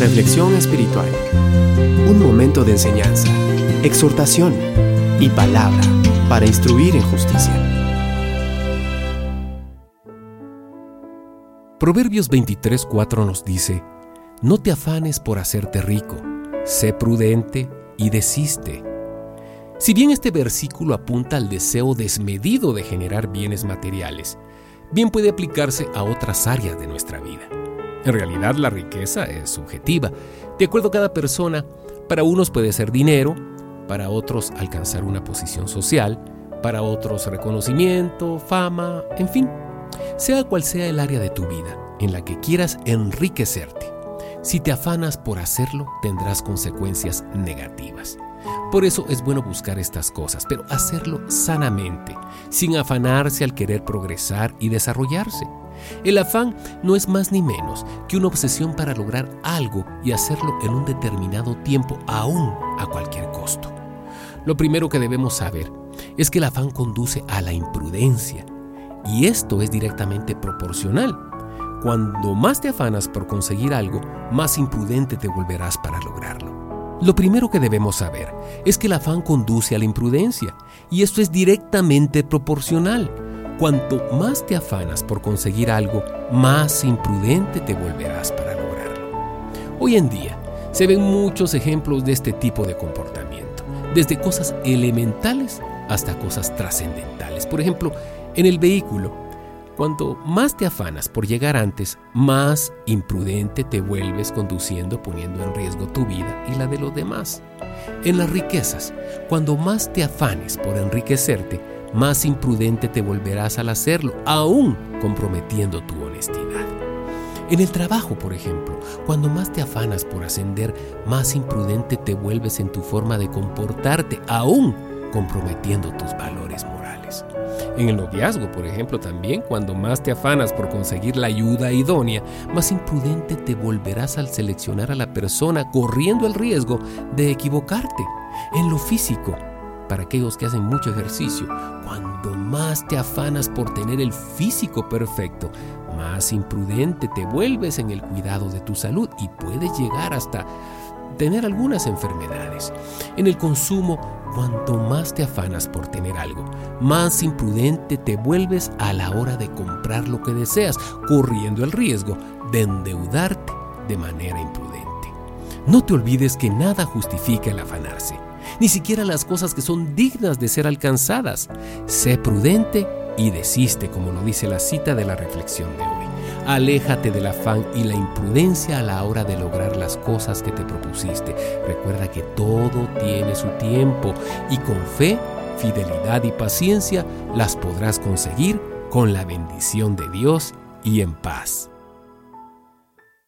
Reflexión espiritual. Un momento de enseñanza, exhortación y palabra para instruir en justicia. Proverbios 23:4 nos dice, No te afanes por hacerte rico, sé prudente y desiste. Si bien este versículo apunta al deseo desmedido de generar bienes materiales, bien puede aplicarse a otras áreas de nuestra vida. En realidad la riqueza es subjetiva. De acuerdo a cada persona, para unos puede ser dinero, para otros alcanzar una posición social, para otros reconocimiento, fama, en fin. Sea cual sea el área de tu vida en la que quieras enriquecerte, si te afanas por hacerlo tendrás consecuencias negativas. Por eso es bueno buscar estas cosas, pero hacerlo sanamente, sin afanarse al querer progresar y desarrollarse. El afán no es más ni menos que una obsesión para lograr algo y hacerlo en un determinado tiempo, aún a cualquier costo. Lo primero que debemos saber es que el afán conduce a la imprudencia, y esto es directamente proporcional. Cuando más te afanas por conseguir algo, más imprudente te volverás para lograrlo. Lo primero que debemos saber es que el afán conduce a la imprudencia, y esto es directamente proporcional. Cuanto más te afanas por conseguir algo, más imprudente te volverás para lograrlo. Hoy en día se ven muchos ejemplos de este tipo de comportamiento, desde cosas elementales hasta cosas trascendentales. Por ejemplo, en el vehículo, cuanto más te afanas por llegar antes, más imprudente te vuelves conduciendo poniendo en riesgo tu vida y la de los demás. En las riquezas, cuando más te afanes por enriquecerte, más imprudente te volverás al hacerlo, aún comprometiendo tu honestidad. En el trabajo, por ejemplo, cuando más te afanas por ascender, más imprudente te vuelves en tu forma de comportarte, aún comprometiendo tus valores morales. En el noviazgo, por ejemplo, también, cuando más te afanas por conseguir la ayuda idónea, más imprudente te volverás al seleccionar a la persona corriendo el riesgo de equivocarte. En lo físico, para aquellos que hacen mucho ejercicio, cuando más te afanas por tener el físico perfecto, más imprudente te vuelves en el cuidado de tu salud y puedes llegar hasta tener algunas enfermedades. En el consumo, cuanto más te afanas por tener algo, más imprudente te vuelves a la hora de comprar lo que deseas, corriendo el riesgo de endeudarte de manera imprudente. No te olvides que nada justifica el afanarse ni siquiera las cosas que son dignas de ser alcanzadas. Sé prudente y desiste, como lo dice la cita de la reflexión de hoy. Aléjate del afán y la imprudencia a la hora de lograr las cosas que te propusiste. Recuerda que todo tiene su tiempo y con fe, fidelidad y paciencia las podrás conseguir con la bendición de Dios y en paz.